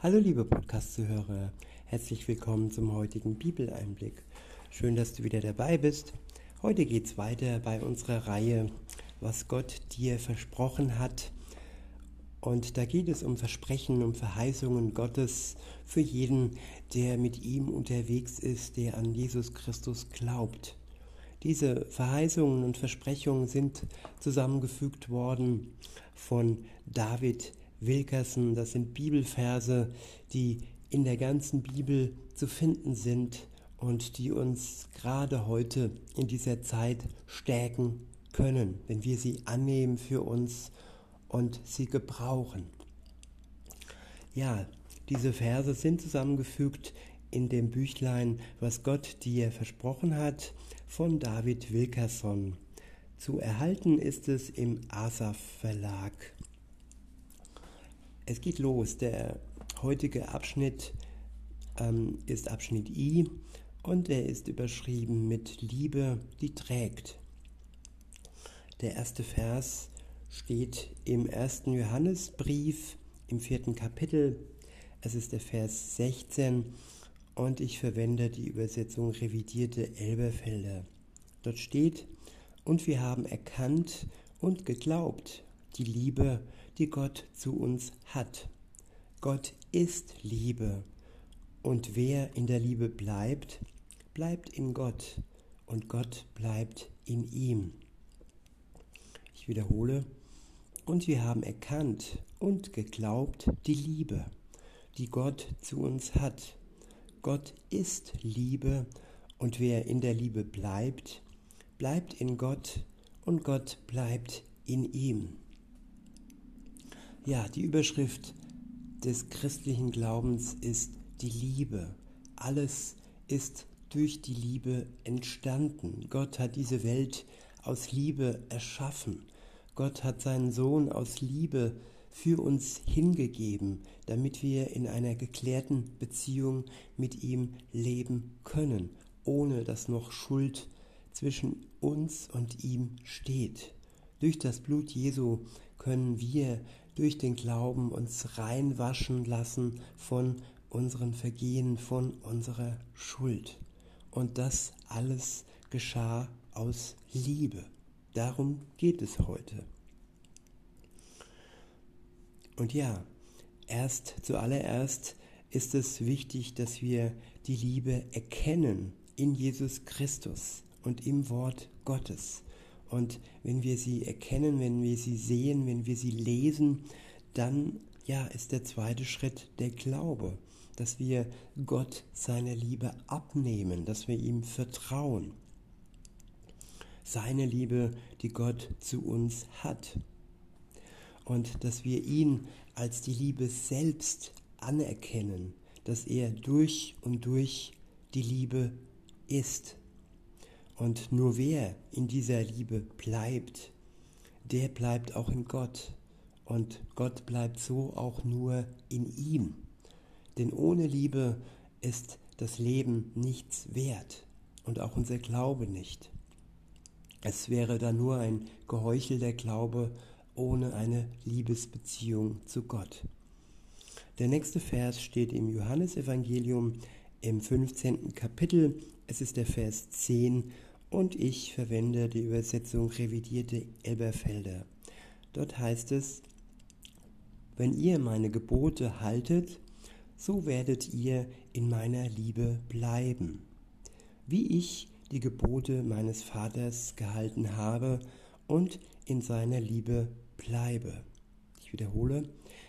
Hallo liebe Podcast-Zuhörer, herzlich willkommen zum heutigen Bibeleinblick. Schön, dass du wieder dabei bist. Heute geht es weiter bei unserer Reihe, was Gott dir versprochen hat. Und da geht es um Versprechen, um Verheißungen Gottes für jeden, der mit ihm unterwegs ist, der an Jesus Christus glaubt. Diese Verheißungen und Versprechungen sind zusammengefügt worden von David, Wilkerson. Das sind Bibelverse, die in der ganzen Bibel zu finden sind und die uns gerade heute in dieser Zeit stärken können, wenn wir sie annehmen für uns und sie gebrauchen. Ja, diese Verse sind zusammengefügt in dem Büchlein, was Gott dir versprochen hat, von David Wilkerson. Zu erhalten ist es im Asaf Verlag. Es geht los. Der heutige Abschnitt ähm, ist Abschnitt I und er ist überschrieben mit Liebe, die trägt. Der erste Vers steht im ersten Johannesbrief im vierten Kapitel. Es ist der Vers 16 und ich verwende die Übersetzung revidierte Elberfelder. Dort steht, und wir haben erkannt und geglaubt die Liebe, die Gott zu uns hat. Gott ist Liebe und wer in der Liebe bleibt, bleibt in Gott und Gott bleibt in ihm. Ich wiederhole, und wir haben erkannt und geglaubt die Liebe, die Gott zu uns hat. Gott ist Liebe und wer in der Liebe bleibt, bleibt in Gott und Gott bleibt in ihm. Ja, die Überschrift des christlichen Glaubens ist die Liebe. Alles ist durch die Liebe entstanden. Gott hat diese Welt aus Liebe erschaffen. Gott hat seinen Sohn aus Liebe für uns hingegeben, damit wir in einer geklärten Beziehung mit ihm leben können, ohne dass noch Schuld zwischen uns und ihm steht. Durch das Blut Jesu können wir durch den Glauben uns reinwaschen lassen von unseren Vergehen, von unserer Schuld. Und das alles geschah aus Liebe. Darum geht es heute. Und ja, erst zuallererst ist es wichtig, dass wir die Liebe erkennen in Jesus Christus und im Wort Gottes. Und wenn wir sie erkennen, wenn wir sie sehen, wenn wir sie lesen, dann ja, ist der zweite Schritt der Glaube, dass wir Gott seine Liebe abnehmen, dass wir ihm vertrauen. Seine Liebe, die Gott zu uns hat. Und dass wir ihn als die Liebe selbst anerkennen, dass er durch und durch die Liebe ist. Und nur wer in dieser Liebe bleibt, der bleibt auch in Gott. Und Gott bleibt so auch nur in ihm. Denn ohne Liebe ist das Leben nichts wert und auch unser Glaube nicht. Es wäre dann nur ein geheuchelter Glaube ohne eine Liebesbeziehung zu Gott. Der nächste Vers steht im Johannesevangelium im 15. Kapitel. Es ist der Vers 10 und ich verwende die Übersetzung revidierte Elberfelder. Dort heißt es, wenn ihr meine Gebote haltet, so werdet ihr in meiner Liebe bleiben, wie ich die Gebote meines Vaters gehalten habe und in seiner Liebe bleibe. Ich wiederhole,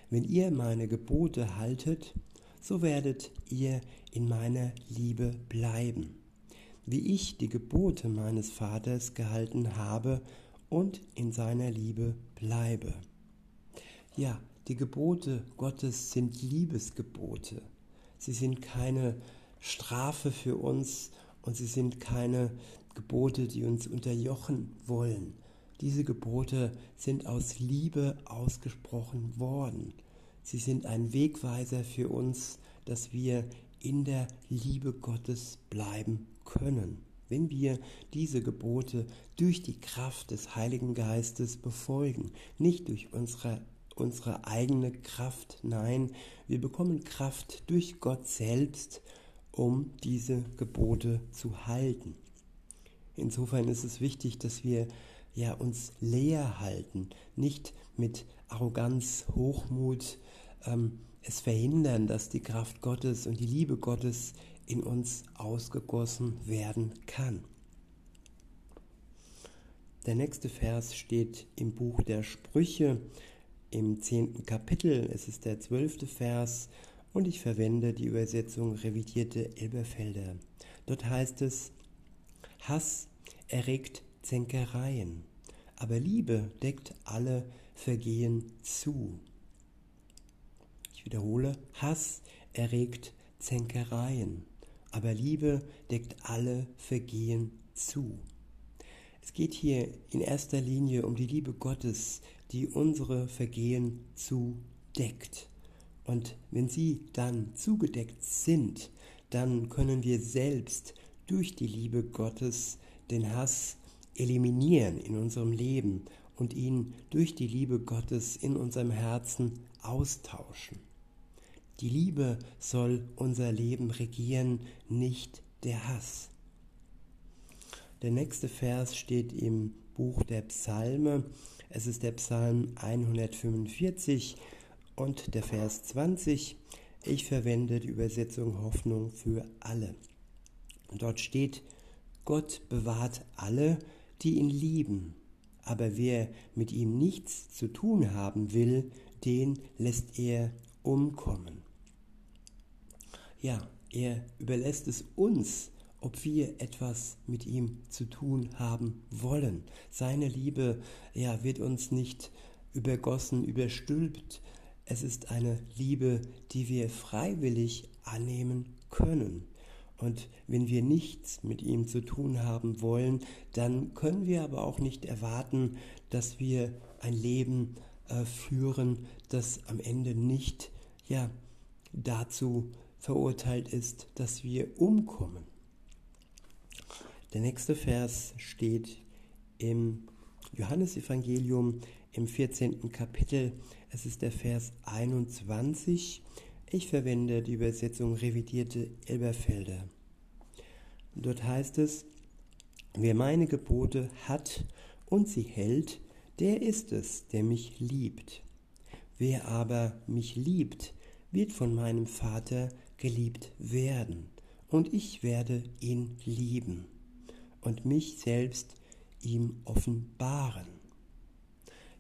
wenn ihr meine Gebote haltet, so werdet ihr in meiner Liebe bleiben wie ich die Gebote meines Vaters gehalten habe und in seiner Liebe bleibe. Ja, die Gebote Gottes sind Liebesgebote. Sie sind keine Strafe für uns und sie sind keine Gebote, die uns unterjochen wollen. Diese Gebote sind aus Liebe ausgesprochen worden. Sie sind ein Wegweiser für uns, dass wir in der Liebe Gottes bleiben können, wenn wir diese Gebote durch die Kraft des Heiligen Geistes befolgen, nicht durch unsere, unsere eigene Kraft. Nein, wir bekommen Kraft durch Gott selbst, um diese Gebote zu halten. Insofern ist es wichtig, dass wir ja uns leer halten, nicht mit Arroganz, Hochmut ähm, es verhindern, dass die Kraft Gottes und die Liebe Gottes in uns ausgegossen werden kann. Der nächste Vers steht im Buch der Sprüche im zehnten Kapitel. Es ist der zwölfte Vers und ich verwende die Übersetzung revidierte Elberfelder. Dort heißt es, Hass erregt Zänkereien, aber Liebe deckt alle Vergehen zu. Ich wiederhole, Hass erregt Zänkereien, aber Liebe deckt alle Vergehen zu. Es geht hier in erster Linie um die Liebe Gottes, die unsere Vergehen zudeckt. Und wenn sie dann zugedeckt sind, dann können wir selbst durch die Liebe Gottes den Hass eliminieren in unserem Leben und ihn durch die Liebe Gottes in unserem Herzen austauschen. Die Liebe soll unser Leben regieren, nicht der Hass. Der nächste Vers steht im Buch der Psalme. Es ist der Psalm 145 und der Vers 20. Ich verwende die Übersetzung Hoffnung für alle. Dort steht, Gott bewahrt alle, die ihn lieben, aber wer mit ihm nichts zu tun haben will, den lässt er umkommen. Ja, er überlässt es uns, ob wir etwas mit ihm zu tun haben wollen. Seine Liebe ja, wird uns nicht übergossen, überstülpt. Es ist eine Liebe, die wir freiwillig annehmen können. Und wenn wir nichts mit ihm zu tun haben wollen, dann können wir aber auch nicht erwarten, dass wir ein Leben äh, führen, das am Ende nicht ja, dazu verurteilt ist, dass wir umkommen. Der nächste Vers steht im Johannesevangelium im 14. Kapitel. Es ist der Vers 21. Ich verwende die Übersetzung revidierte Elberfelder. Dort heißt es, wer meine Gebote hat und sie hält, der ist es, der mich liebt. Wer aber mich liebt, wird von meinem Vater geliebt werden, und ich werde ihn lieben und mich selbst ihm offenbaren.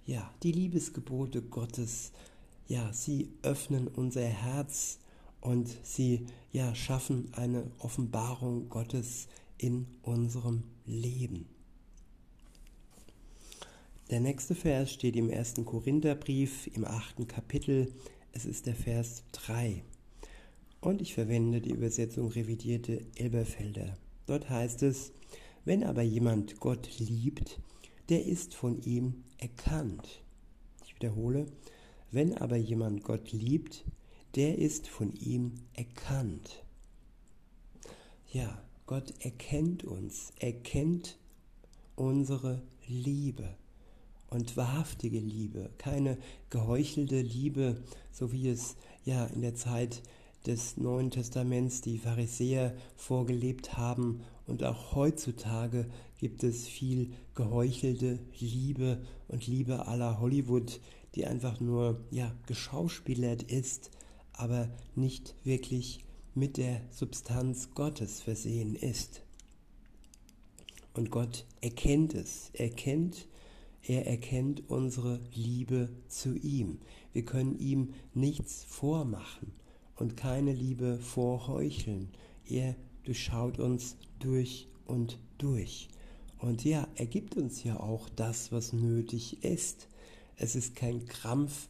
Ja, die Liebesgebote Gottes, ja, sie öffnen unser Herz und sie ja schaffen eine Offenbarung Gottes in unserem Leben. Der nächste Vers steht im ersten Korintherbrief im achten Kapitel. Es ist der Vers 3. Und ich verwende die Übersetzung revidierte Elberfelder. Dort heißt es, wenn aber jemand Gott liebt, der ist von ihm erkannt. Ich wiederhole, wenn aber jemand Gott liebt, der ist von ihm erkannt. Ja, Gott erkennt uns, erkennt unsere Liebe und wahrhaftige Liebe, keine geheuchelte Liebe, so wie es ja in der Zeit des Neuen Testaments die Pharisäer vorgelebt haben und auch heutzutage gibt es viel geheuchelte Liebe und Liebe aller Hollywood, die einfach nur ja geschauspielert ist, aber nicht wirklich mit der Substanz Gottes versehen ist. Und Gott erkennt es, er kennt, er erkennt unsere Liebe zu ihm. Wir können ihm nichts vormachen und keine Liebe vorheucheln. Er durchschaut uns durch und durch. Und ja, er gibt uns ja auch das, was nötig ist. Es ist kein Krampf,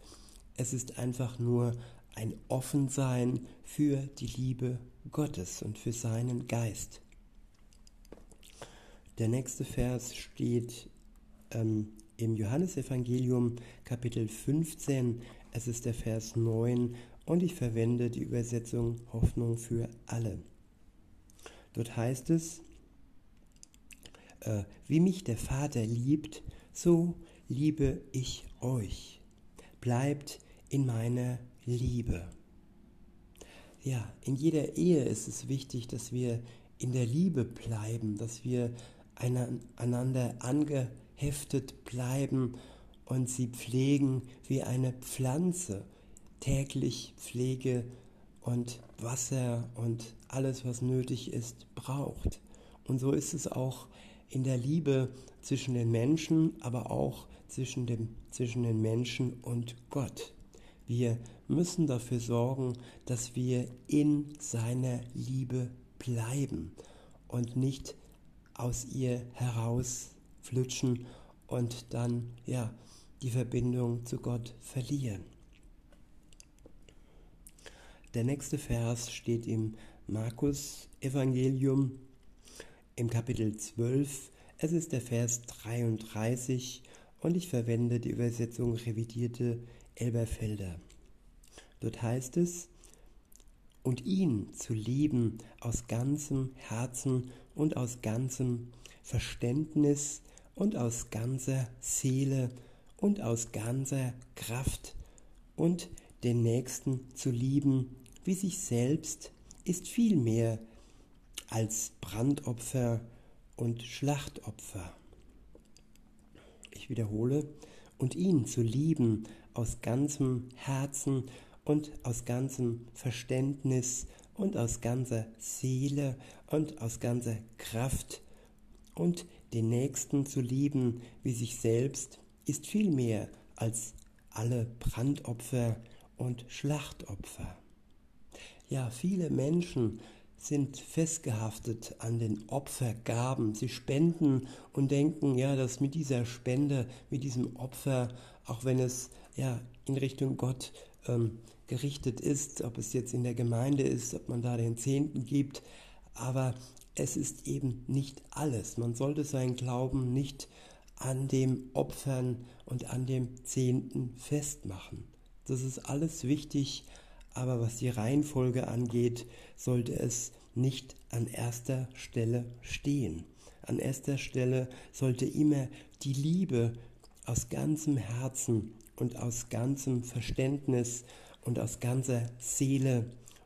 es ist einfach nur ein Offensein für die Liebe Gottes und für seinen Geist. Der nächste Vers steht ähm, im Johannesevangelium Kapitel 15. Es ist der Vers 9 und ich verwende die Übersetzung Hoffnung für alle. Dort heißt es, äh, wie mich der Vater liebt, so liebe ich euch. bleibt in meiner Liebe. Ja, in jeder Ehe ist es wichtig, dass wir in der Liebe bleiben, dass wir einander angeheftet bleiben und sie pflegen wie eine Pflanze. Täglich Pflege und Wasser und alles, was nötig ist, braucht. Und so ist es auch in der Liebe zwischen den Menschen, aber auch zwischen, dem, zwischen den Menschen und Gott. Wir müssen dafür sorgen, dass wir in seiner Liebe bleiben und nicht aus ihr herausflutschen und dann ja die Verbindung zu Gott verlieren. Der nächste Vers steht im Markus Evangelium im Kapitel 12. Es ist der Vers 33 und ich verwende die Übersetzung revidierte Elberfelder. Dort heißt es, und ihn zu lieben aus ganzem Herzen und aus ganzem Verständnis und aus ganzer Seele und aus ganzer Kraft und den Nächsten zu lieben wie sich selbst ist viel mehr als Brandopfer und Schlachtopfer. Ich wiederhole, und ihn zu lieben aus ganzem Herzen und aus ganzem Verständnis und aus ganzer Seele und aus ganzer Kraft und den Nächsten zu lieben wie sich selbst ist viel mehr als alle Brandopfer und Schlachtopfer. Ja, viele Menschen sind festgehaftet an den Opfergaben. Sie spenden und denken, ja, dass mit dieser Spende, mit diesem Opfer, auch wenn es ja in Richtung Gott ähm, gerichtet ist, ob es jetzt in der Gemeinde ist, ob man da den Zehnten gibt, aber es ist eben nicht alles. Man sollte seinen Glauben nicht an dem Opfern und an dem Zehnten festmachen. Das ist alles wichtig, aber was die Reihenfolge angeht, sollte es nicht an erster Stelle stehen. An erster Stelle sollte immer die Liebe aus ganzem Herzen und aus ganzem Verständnis und aus ganzer Seele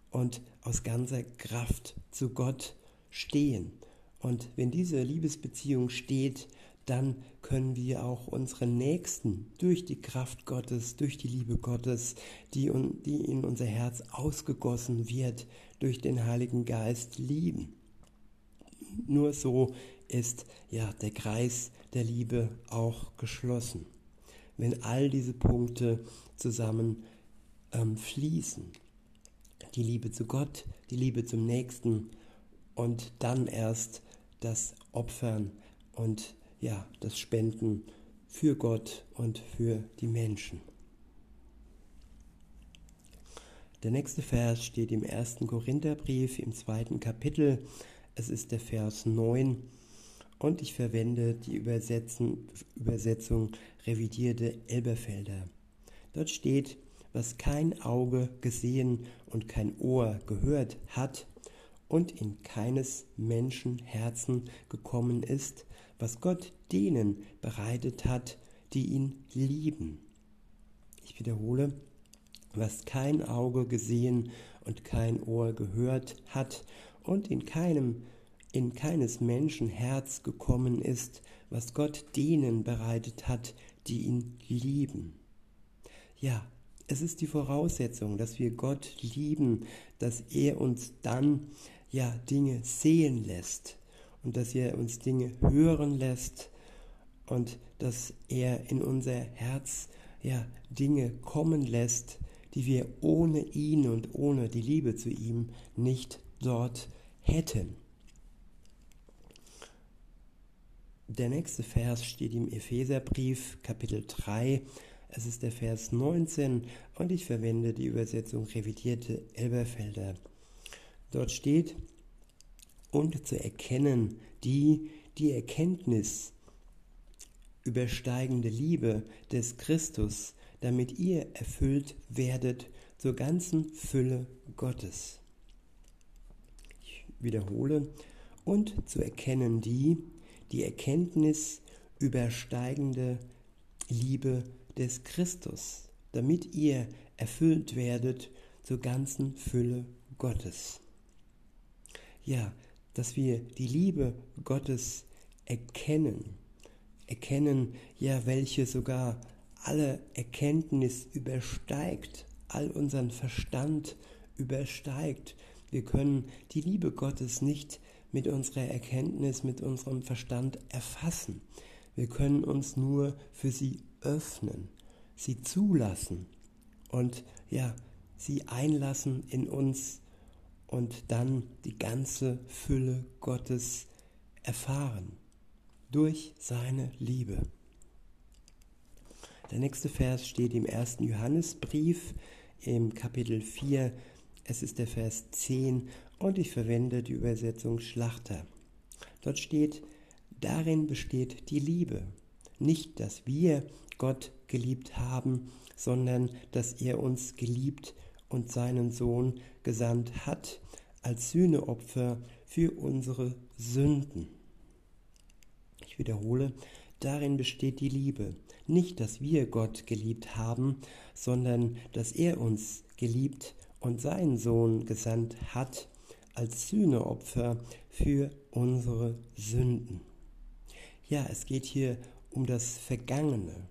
und aus ganzer Kraft zu Gott stehen. Und wenn diese Liebesbeziehung steht, dann können wir auch unseren Nächsten durch die Kraft Gottes, durch die Liebe Gottes, die, die in unser Herz ausgegossen wird, durch den Heiligen Geist lieben. Nur so ist ja der Kreis der Liebe auch geschlossen. Wenn all diese Punkte zusammen ähm, fließen. Die Liebe zu Gott, die Liebe zum Nächsten und dann erst das Opfern und ja, das Spenden für Gott und für die Menschen. Der nächste Vers steht im ersten Korintherbrief im zweiten Kapitel. Es ist der Vers 9 und ich verwende die Übersetzung revidierte Elberfelder. Dort steht, was kein Auge gesehen und kein Ohr gehört hat und in keines Menschen Herzen gekommen ist, was Gott denen bereitet hat, die ihn lieben. Ich wiederhole, was kein Auge gesehen und kein Ohr gehört hat und in keinem in keines Menschen Herz gekommen ist, was Gott denen bereitet hat, die ihn lieben. Ja, es ist die Voraussetzung, dass wir Gott lieben, dass er uns dann ja Dinge sehen lässt, und dass er uns Dinge hören lässt und dass er in unser Herz ja Dinge kommen lässt, die wir ohne ihn und ohne die Liebe zu ihm nicht dort hätten. Der nächste Vers steht im Epheserbrief Kapitel 3. Es ist der Vers 19 und ich verwende die Übersetzung revidierte Elberfelder. Dort steht, und zu erkennen die die Erkenntnis übersteigende Liebe des Christus, damit ihr erfüllt werdet zur ganzen Fülle Gottes. Ich wiederhole, und zu erkennen die, die Erkenntnis übersteigende Liebe des Christus, damit ihr erfüllt werdet zur ganzen Fülle Gottes. Ja, dass wir die Liebe Gottes erkennen, erkennen, ja, welche sogar alle Erkenntnis übersteigt, all unseren Verstand übersteigt. Wir können die Liebe Gottes nicht mit unserer Erkenntnis, mit unserem Verstand erfassen. Wir können uns nur für sie öffnen, sie zulassen und ja, sie einlassen in uns und dann die ganze Fülle Gottes erfahren durch seine Liebe. Der nächste Vers steht im ersten Johannesbrief im Kapitel 4. Es ist der Vers 10 und ich verwende die Übersetzung Schlachter. Dort steht, darin besteht die Liebe. Nicht, dass wir Gott geliebt haben, sondern dass er uns geliebt und seinen Sohn gesandt hat als Sühneopfer für unsere Sünden. Ich wiederhole, darin besteht die Liebe. Nicht, dass wir Gott geliebt haben, sondern dass er uns geliebt und seinen Sohn gesandt hat als Sühneopfer für unsere Sünden. Ja, es geht hier um das Vergangene.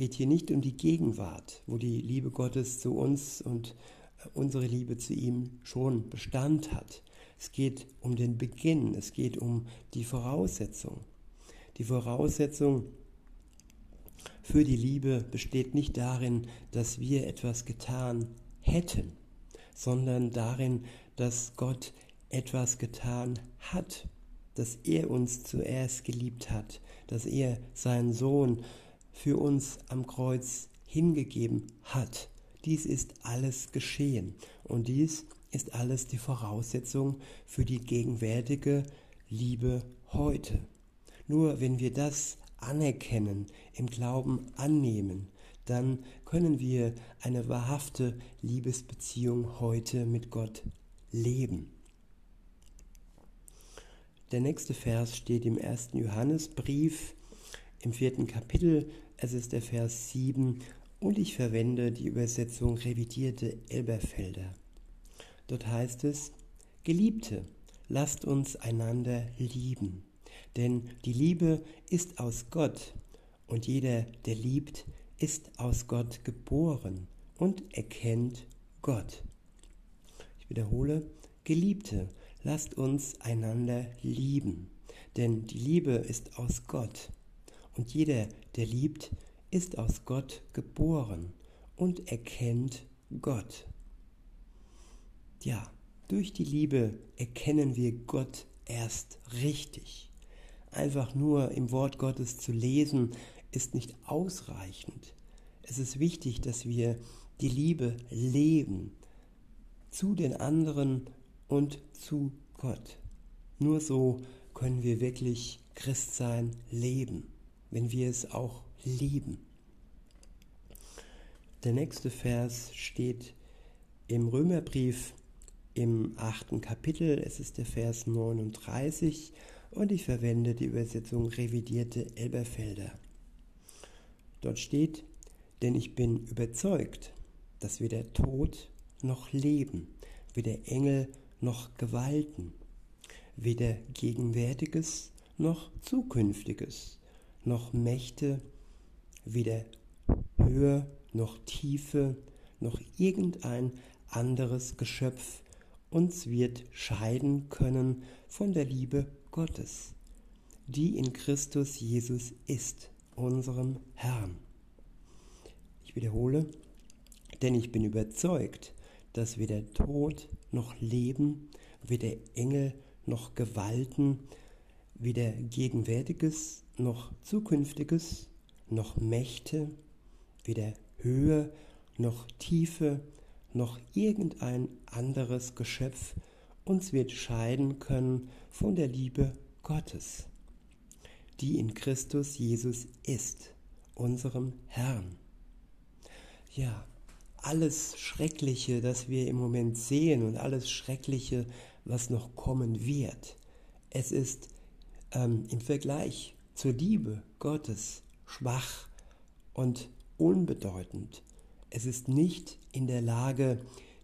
Geht hier nicht um die Gegenwart, wo die Liebe Gottes zu uns und äh, unsere Liebe zu ihm schon Bestand hat. Es geht um den Beginn, es geht um die Voraussetzung. Die Voraussetzung für die Liebe besteht nicht darin, dass wir etwas getan hätten, sondern darin, dass Gott etwas getan hat, dass er uns zuerst geliebt hat, dass er seinen Sohn für uns am Kreuz hingegeben hat. Dies ist alles geschehen und dies ist alles die Voraussetzung für die gegenwärtige Liebe heute. Nur wenn wir das anerkennen, im Glauben annehmen, dann können wir eine wahrhafte Liebesbeziehung heute mit Gott leben. Der nächste Vers steht im ersten Johannesbrief im vierten Kapitel. Es ist der Vers 7 und ich verwende die Übersetzung revidierte Elberfelder. Dort heißt es, Geliebte, lasst uns einander lieben denn die Liebe ist aus Gott und jeder, der liebt, ist aus Gott geboren und erkennt Gott. Ich wiederhole, Geliebte, lasst uns einander lieben, denn die Liebe ist aus Gott und jeder, der liebt, ist aus Gott geboren und erkennt Gott. Ja, durch die Liebe erkennen wir Gott erst richtig. Einfach nur im Wort Gottes zu lesen, ist nicht ausreichend. Es ist wichtig, dass wir die Liebe leben zu den anderen und zu Gott. Nur so können wir wirklich Christsein leben, wenn wir es auch lieben. Der nächste Vers steht im Römerbrief im achten Kapitel, es ist der Vers 39 und ich verwende die Übersetzung revidierte Elberfelder. Dort steht, denn ich bin überzeugt, dass weder Tod noch Leben, weder Engel noch Gewalten, weder Gegenwärtiges noch Zukünftiges, noch Mächte, weder Höhe noch Tiefe, noch irgendein anderes Geschöpf uns wird scheiden können von der Liebe Gottes, die in Christus Jesus ist, unserem Herrn. Ich wiederhole, denn ich bin überzeugt, dass weder Tod noch Leben, weder Engel noch Gewalten, weder Gegenwärtiges noch Zukünftiges, noch Mächte, weder Höhe noch Tiefe, noch irgendein anderes Geschöpf uns wird scheiden können von der Liebe Gottes, die in Christus Jesus ist, unserem Herrn. Ja, alles Schreckliche, das wir im Moment sehen und alles Schreckliche, was noch kommen wird, es ist ähm, im Vergleich zur Liebe Gottes schwach und unbedeutend. es ist nicht in der Lage,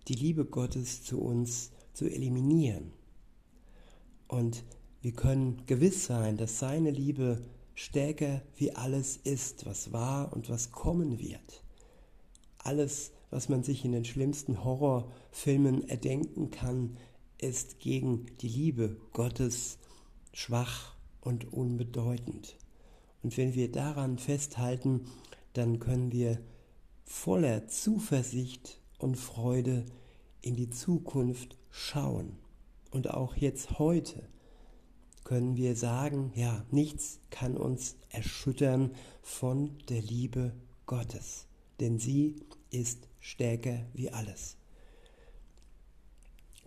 die Liebe Gottes zu uns zu eliminieren. Und wir können gewiss sein, dass seine Liebe stärker wie alles ist, was war und was kommen wird. Alles, was man sich in den schlimmsten Horrorfilmen erdenken kann, ist gegen die Liebe Gottes schwach und unbedeutend. Und wenn wir daran festhalten, dann können wir voller Zuversicht und Freude in die Zukunft schauen. Und auch jetzt heute können wir sagen, ja, nichts kann uns erschüttern von der Liebe Gottes, denn sie ist stärker wie alles.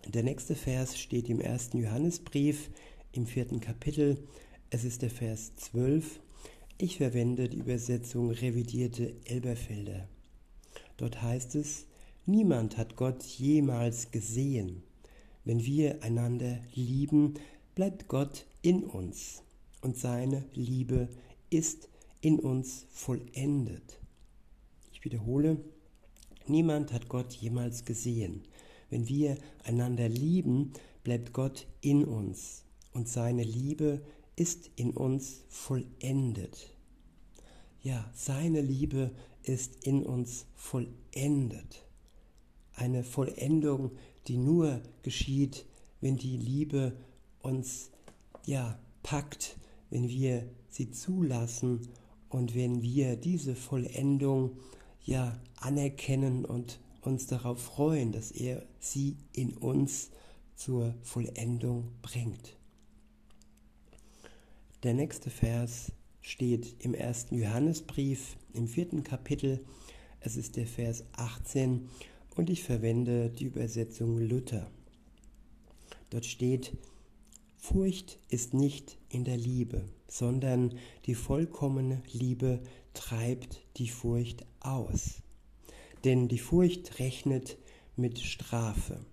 Der nächste Vers steht im ersten Johannesbrief im vierten Kapitel. Es ist der Vers 12. Ich verwende die Übersetzung revidierte Elberfelder. Dort heißt es, niemand hat Gott jemals gesehen. Wenn wir einander lieben, bleibt Gott in uns und seine Liebe ist in uns vollendet. Ich wiederhole, niemand hat Gott jemals gesehen. Wenn wir einander lieben, bleibt Gott in uns und seine Liebe ist in uns vollendet. Ja, seine Liebe ist in uns vollendet. Eine Vollendung, die nur geschieht, wenn die Liebe uns ja packt, wenn wir sie zulassen und wenn wir diese Vollendung ja anerkennen und uns darauf freuen, dass er sie in uns zur Vollendung bringt. Der nächste Vers steht im ersten Johannesbrief im vierten Kapitel. Es ist der Vers 18 und ich verwende die Übersetzung Luther. Dort steht, Furcht ist nicht in der Liebe, sondern die vollkommene Liebe treibt die Furcht aus. Denn die Furcht rechnet mit Strafe.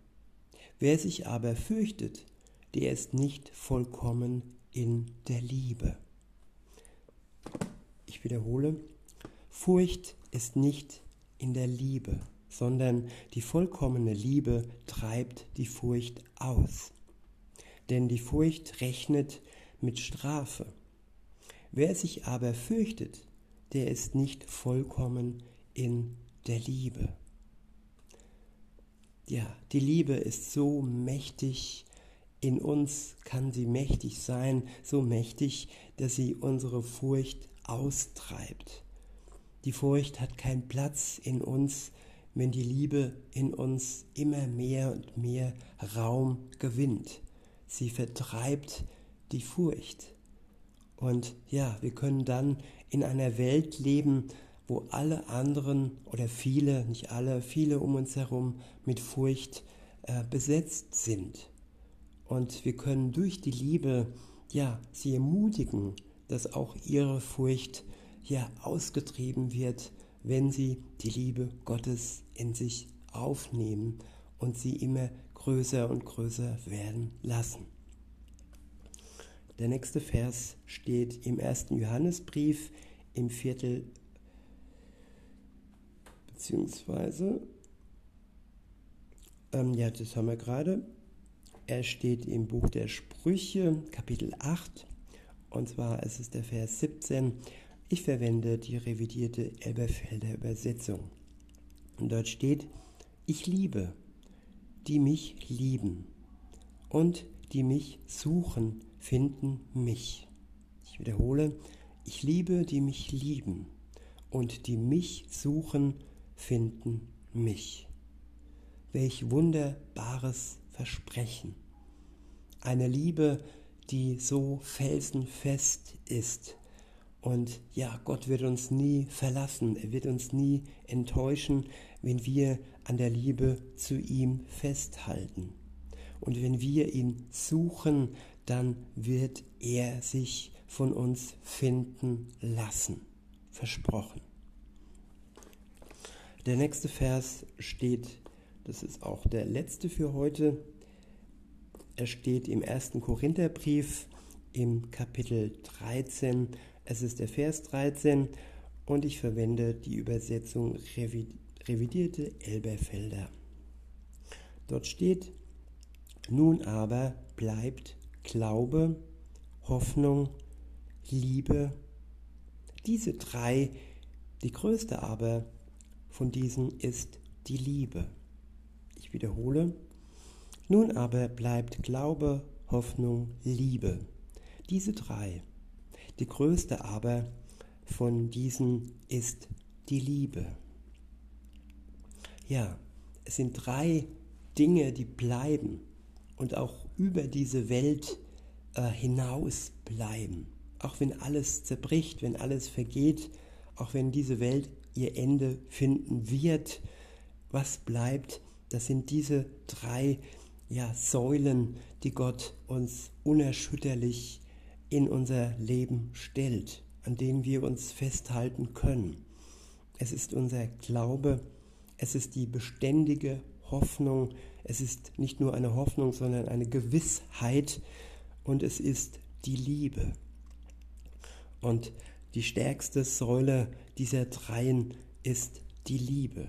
Wer sich aber fürchtet, der ist nicht vollkommen in der Liebe. Ich wiederhole, Furcht ist nicht in der Liebe, sondern die vollkommene Liebe treibt die Furcht aus denn die Furcht rechnet mit Strafe. Wer sich aber fürchtet, der ist nicht vollkommen in der Liebe. Ja, die Liebe ist so mächtig, in uns kann sie mächtig sein, so mächtig, dass sie unsere Furcht austreibt. Die Furcht hat keinen Platz in uns, wenn die Liebe in uns immer mehr und mehr Raum gewinnt sie vertreibt die Furcht. Und ja, wir können dann in einer Welt leben, wo alle anderen oder viele, nicht alle, viele um uns herum mit Furcht äh, besetzt sind. Und wir können durch die Liebe, ja, sie ermutigen, dass auch ihre Furcht ja ausgetrieben wird, wenn sie die Liebe Gottes in sich aufnehmen und sie immer größer und größer werden lassen. Der nächste Vers steht im ersten Johannesbrief im Viertel, beziehungsweise, ähm, ja, das haben wir gerade. Er steht im Buch der Sprüche, Kapitel 8, und zwar ist es der Vers 17. Ich verwende die revidierte Elberfelder Übersetzung. Und dort steht, ich liebe die mich lieben und die mich suchen, finden mich. Ich wiederhole, ich liebe, die mich lieben und die mich suchen, finden mich. Welch wunderbares Versprechen. Eine Liebe, die so felsenfest ist. Und ja, Gott wird uns nie verlassen, er wird uns nie enttäuschen, wenn wir an der Liebe zu ihm festhalten. Und wenn wir ihn suchen, dann wird er sich von uns finden lassen. Versprochen. Der nächste Vers steht, das ist auch der letzte für heute, er steht im ersten Korintherbrief im Kapitel 13, es ist der Vers 13 und ich verwende die Übersetzung revidierte Elberfelder. Dort steht, nun aber bleibt Glaube, Hoffnung, Liebe, diese drei, die größte aber von diesen ist die Liebe. Ich wiederhole, nun aber bleibt Glaube, Hoffnung, Liebe. Diese drei. Die größte aber von diesen ist die Liebe. Ja, es sind drei Dinge, die bleiben und auch über diese Welt äh, hinaus bleiben. Auch wenn alles zerbricht, wenn alles vergeht, auch wenn diese Welt ihr Ende finden wird, was bleibt, das sind diese drei ja, Säulen, die Gott uns unerschütterlich in unser Leben stellt, an denen wir uns festhalten können. Es ist unser Glaube, es ist die beständige Hoffnung, es ist nicht nur eine Hoffnung, sondern eine Gewissheit und es ist die Liebe. Und die stärkste Säule dieser dreien ist die Liebe.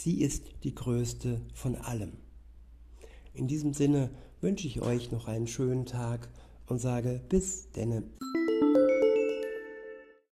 Sie ist die größte von allem. In diesem Sinne wünsche ich euch noch einen schönen Tag und sage bis denne.